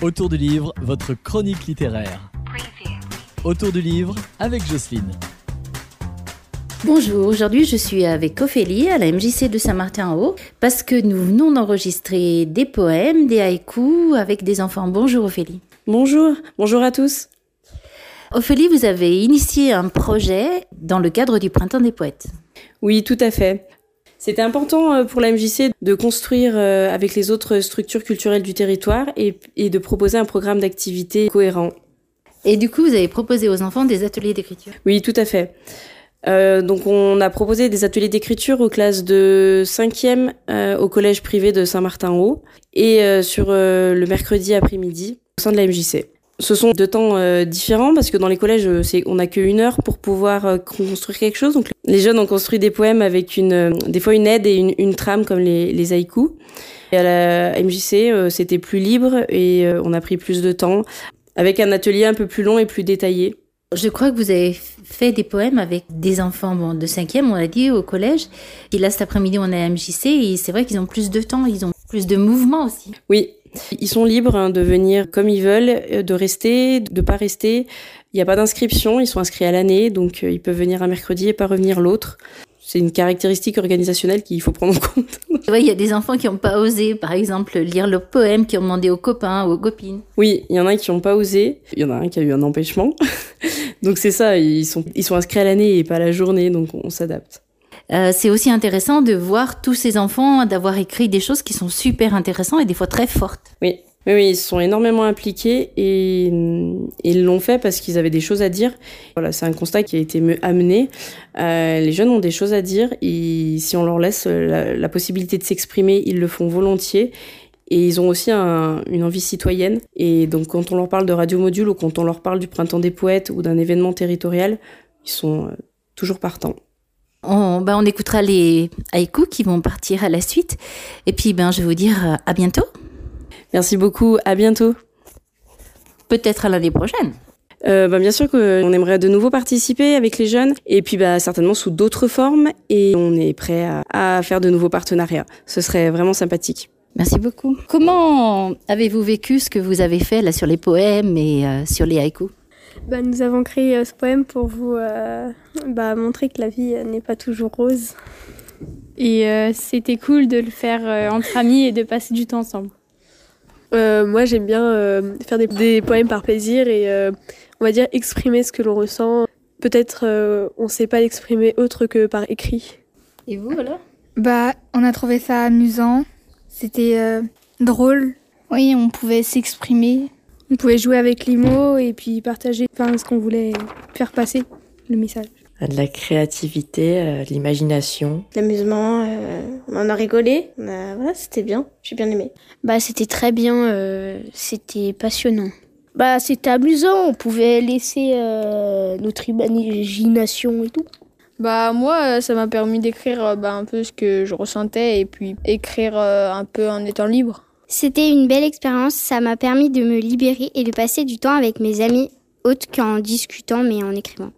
Autour du livre, votre chronique littéraire. Autour du livre avec Jocelyne. Bonjour, aujourd'hui je suis avec Ophélie à la MJC de Saint-Martin-en-Haut parce que nous venons d'enregistrer des poèmes, des haïkus avec des enfants. Bonjour Ophélie. Bonjour, bonjour à tous. Ophélie, vous avez initié un projet dans le cadre du Printemps des Poètes. Oui, tout à fait. C'était important euh, pour la MJC de construire euh, avec les autres structures culturelles du territoire et, de proposer un programme d'activité cohérent. Et du coup, vous avez proposé aux enfants des ateliers d'écriture Oui, tout à fait. Euh, donc on a proposé des ateliers d'écriture aux classes de 5e au collège privé de Saint-Martin-Haut et sur le mercredi après-midi au sein de la MJC. Ce sont deux temps euh, différents parce que dans les collèges, euh, c'est on n'a qu'une heure pour pouvoir euh, construire quelque chose. Donc les jeunes ont construit des poèmes avec une, des fois une aide et une, une trame comme les, les haïkus. Et à la MJC, c'était plus libre et on a pris plus de temps avec un atelier un peu plus long et plus détaillé. Je crois que vous avez fait des poèmes avec des enfants bon, de 5e, on l'a dit, au collège. Et là, cet après-midi, on est à MJC et c'est vrai qu'ils ont plus de temps, ils ont plus de mouvement aussi. Oui, ils sont libres hein, de venir comme ils veulent, euh, de rester, de pas rester. Il n'y a pas d'inscription, ils sont inscrits à l'année, donc euh, ils peuvent venir un mercredi et pas revenir l'autre. C'est une caractéristique organisationnelle qu'il faut prendre en compte. Il y a des enfants qui n'ont pas osé, par exemple, lire le poème, qui ont demandé aux copains ou aux copines. Oui, il y en a qui n'ont pas osé. Il y en a un qui a eu un empêchement. donc c'est ça, ils sont, ils sont inscrits à l'année et pas à la journée, donc on s'adapte. Euh, c'est aussi intéressant de voir tous ces enfants d'avoir écrit des choses qui sont super intéressantes et des fois très fortes. Oui. Oui, ils sont énormément impliqués et, ils l'ont fait parce qu'ils avaient des choses à dire. Voilà, c'est un constat qui a été amené. Euh, les jeunes ont des choses à dire et si on leur laisse la, possibilité de s'exprimer, ils le font volontiers. Et ils ont aussi une envie citoyenne. Et donc, quand on leur parle de radio module ou quand on leur parle du printemps des poètes ou d'un événement territorial, ils sont euh, toujours partants. On, ben, on écoutera les haïkus qui vont partir à la suite. Et puis, ben, je vais vous dire euh, à bientôt. Merci beaucoup. À bientôt. Peut-être à l'année prochaine. Euh, ben, bien sûr qu'on aimerait de nouveau participer avec les jeunes et puis bah, certainement sous d'autres formes et on est prêt à, faire de nouveaux partenariats. Ce serait vraiment sympathique. Merci beaucoup. Comment avez-vous vécu ce que vous avez fait là sur les poèmes et euh, sur les haïkus? Bah, nous avons créé euh, ce poème pour vous euh, bah, montrer que la vie euh, n'est pas toujours rose. Et c'était cool de le faire entre amis et de passer du temps ensemble. moi, j'aime bien faire des, poèmes par plaisir et on va dire exprimer ce que l'on ressent. Peut-être on ne sait pas l'exprimer autre que par écrit. Et vous, alors? Bah, on a trouvé ça amusant. C'était drôle. Oui, on pouvait s'exprimer on pouvait jouer avec les mots et puis partager enfin, ce qu'on voulait faire passer, le message. De la créativité, euh, de l'imagination. L'amusement, euh, on en a rigolé. voilà, c'était bien. J'ai bien aimé. Bah, c'était très bien. Euh, c'était passionnant. Bah, c'était amusant. On pouvait laisser notre imagination et tout. Bah moi, ça m'a permis d'écrire bah, un peu ce que je ressentais et puis écrire un peu en étant libre. C'était une belle expérience, ça m'a permis de me libérer et de passer du temps avec mes amis autres qu'en discutant mais en écrivant.